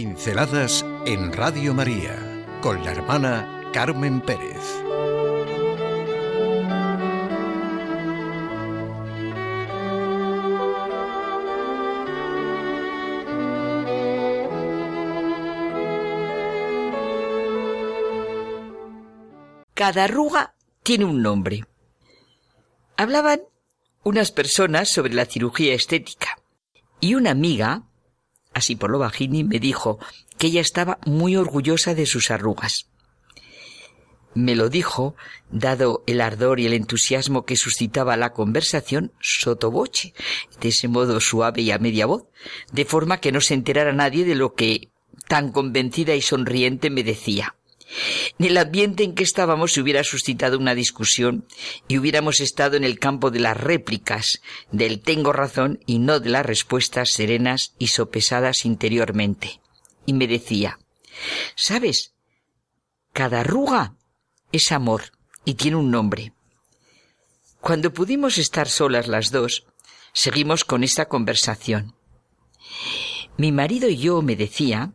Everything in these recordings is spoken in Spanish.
Pinceladas en Radio María con la hermana Carmen Pérez. Cada arruga tiene un nombre. Hablaban unas personas sobre la cirugía estética y una amiga así por lo bajini, me dijo que ella estaba muy orgullosa de sus arrugas. Me lo dijo, dado el ardor y el entusiasmo que suscitaba la conversación, sotoboche, de ese modo suave y a media voz, de forma que no se enterara nadie de lo que tan convencida y sonriente me decía. En el ambiente en que estábamos se hubiera suscitado una discusión y hubiéramos estado en el campo de las réplicas, del tengo razón y no de las respuestas serenas y sopesadas interiormente. Y me decía, ¿sabes? Cada arruga es amor y tiene un nombre. Cuando pudimos estar solas las dos, seguimos con esta conversación. Mi marido y yo, me decía,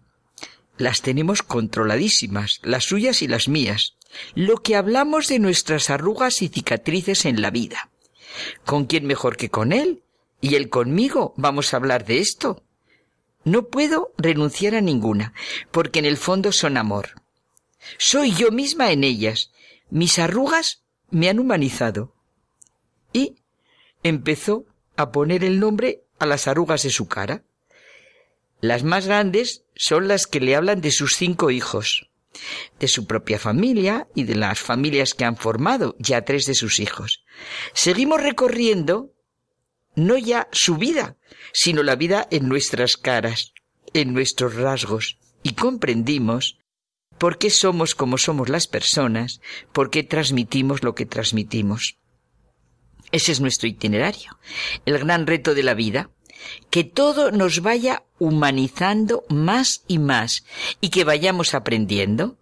las tenemos controladísimas, las suyas y las mías. Lo que hablamos de nuestras arrugas y cicatrices en la vida. ¿Con quién mejor que con él? ¿Y él conmigo? Vamos a hablar de esto. No puedo renunciar a ninguna, porque en el fondo son amor. Soy yo misma en ellas. Mis arrugas me han humanizado. Y empezó a poner el nombre a las arrugas de su cara. Las más grandes son las que le hablan de sus cinco hijos, de su propia familia y de las familias que han formado, ya tres de sus hijos. Seguimos recorriendo no ya su vida, sino la vida en nuestras caras, en nuestros rasgos, y comprendimos por qué somos como somos las personas, por qué transmitimos lo que transmitimos. Ese es nuestro itinerario, el gran reto de la vida, que todo nos vaya humanizando más y más y que vayamos aprendiendo.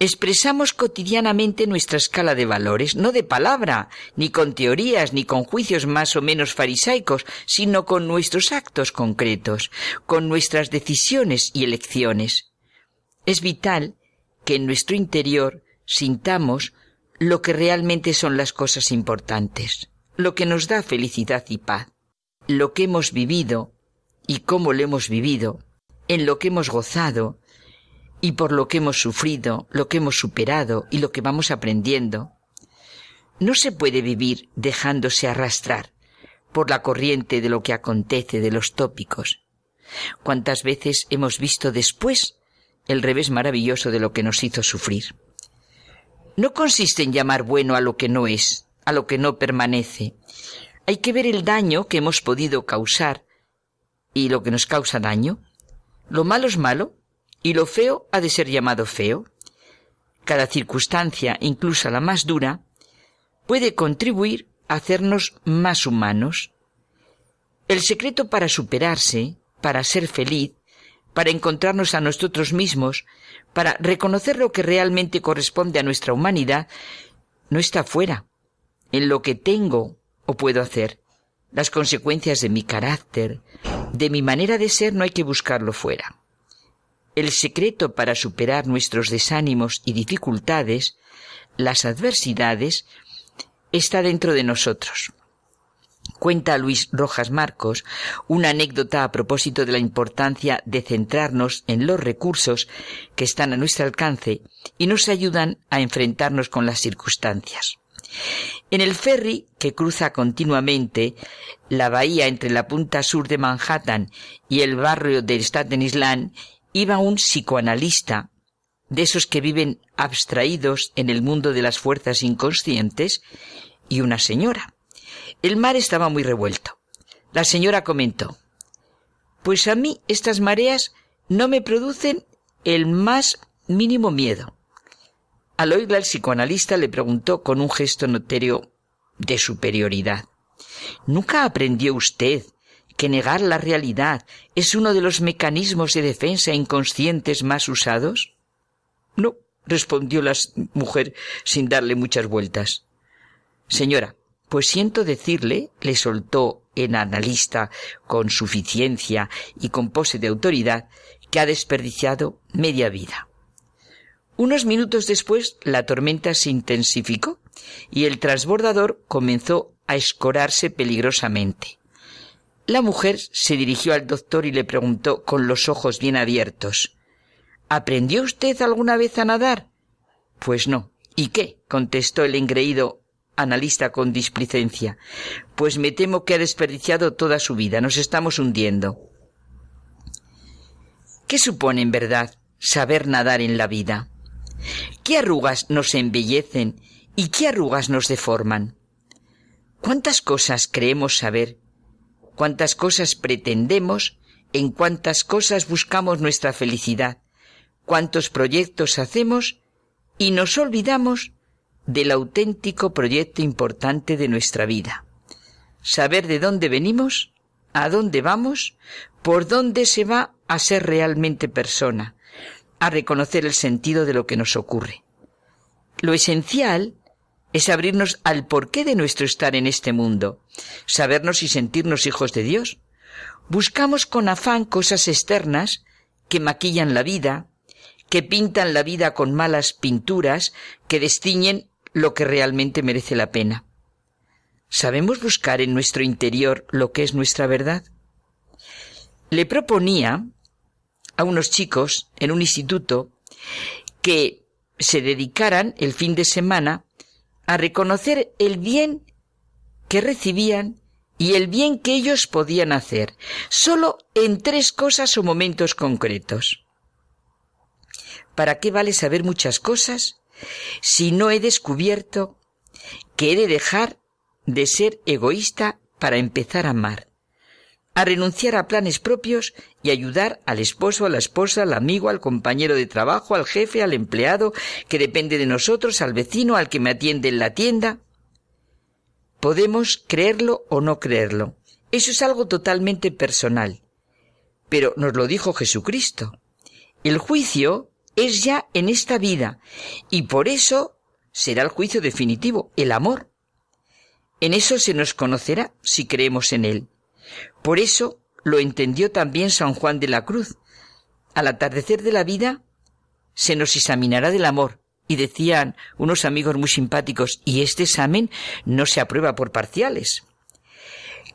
Expresamos cotidianamente nuestra escala de valores, no de palabra, ni con teorías, ni con juicios más o menos farisaicos, sino con nuestros actos concretos, con nuestras decisiones y elecciones. Es vital que en nuestro interior sintamos lo que realmente son las cosas importantes, lo que nos da felicidad y paz lo que hemos vivido y cómo lo hemos vivido, en lo que hemos gozado y por lo que hemos sufrido, lo que hemos superado y lo que vamos aprendiendo. No se puede vivir dejándose arrastrar por la corriente de lo que acontece, de los tópicos. ¿Cuántas veces hemos visto después el revés maravilloso de lo que nos hizo sufrir? No consiste en llamar bueno a lo que no es, a lo que no permanece, hay que ver el daño que hemos podido causar y lo que nos causa daño. Lo malo es malo y lo feo ha de ser llamado feo. Cada circunstancia, incluso la más dura, puede contribuir a hacernos más humanos. El secreto para superarse, para ser feliz, para encontrarnos a nosotros mismos, para reconocer lo que realmente corresponde a nuestra humanidad, no está fuera, en lo que tengo o puedo hacer. Las consecuencias de mi carácter, de mi manera de ser, no hay que buscarlo fuera. El secreto para superar nuestros desánimos y dificultades, las adversidades, está dentro de nosotros. Cuenta Luis Rojas Marcos una anécdota a propósito de la importancia de centrarnos en los recursos que están a nuestro alcance y nos ayudan a enfrentarnos con las circunstancias. En el ferry que cruza continuamente la bahía entre la punta sur de Manhattan y el barrio de Staten Island iba un psicoanalista de esos que viven abstraídos en el mundo de las fuerzas inconscientes y una señora. El mar estaba muy revuelto. La señora comentó, Pues a mí estas mareas no me producen el más mínimo miedo. Al oírla el psicoanalista le preguntó con un gesto notorio de superioridad. ¿Nunca aprendió usted que negar la realidad es uno de los mecanismos de defensa inconscientes más usados? No, respondió la mujer sin darle muchas vueltas. Señora, pues siento decirle, le soltó el analista con suficiencia y con pose de autoridad, que ha desperdiciado media vida. Unos minutos después la tormenta se intensificó y el transbordador comenzó a escorarse peligrosamente. La mujer se dirigió al doctor y le preguntó con los ojos bien abiertos ¿Aprendió usted alguna vez a nadar? Pues no. ¿Y qué? contestó el engreído analista con displicencia. Pues me temo que ha desperdiciado toda su vida. Nos estamos hundiendo. ¿Qué supone en verdad saber nadar en la vida? ¿Qué arrugas nos embellecen y qué arrugas nos deforman? ¿Cuántas cosas creemos saber? ¿Cuántas cosas pretendemos? ¿En cuántas cosas buscamos nuestra felicidad? ¿Cuántos proyectos hacemos? Y nos olvidamos del auténtico proyecto importante de nuestra vida. Saber de dónde venimos, a dónde vamos, por dónde se va a ser realmente persona, a reconocer el sentido de lo que nos ocurre. Lo esencial es abrirnos al porqué de nuestro estar en este mundo, sabernos y sentirnos hijos de Dios. Buscamos con afán cosas externas que maquillan la vida, que pintan la vida con malas pinturas, que destiñen lo que realmente merece la pena. ¿Sabemos buscar en nuestro interior lo que es nuestra verdad? Le proponía a unos chicos en un instituto que se dedicaran el fin de semana a reconocer el bien que recibían y el bien que ellos podían hacer, solo en tres cosas o momentos concretos. ¿Para qué vale saber muchas cosas si no he descubierto que he de dejar de ser egoísta para empezar a amar, a renunciar a planes propios y ayudar al esposo, a la esposa, al amigo, al compañero de trabajo, al jefe, al empleado que depende de nosotros, al vecino, al que me atiende en la tienda. Podemos creerlo o no creerlo. Eso es algo totalmente personal. Pero nos lo dijo Jesucristo. El juicio es ya en esta vida y por eso será el juicio definitivo, el amor. En eso se nos conocerá si creemos en él. Por eso lo entendió también San Juan de la Cruz. Al atardecer de la vida se nos examinará del amor. Y decían unos amigos muy simpáticos, y este examen no se aprueba por parciales.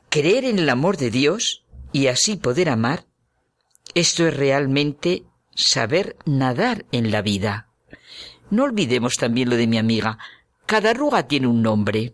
Creer en el amor de Dios y así poder amar, esto es realmente saber nadar en la vida. No olvidemos también lo de mi amiga. Cada arruga tiene un nombre.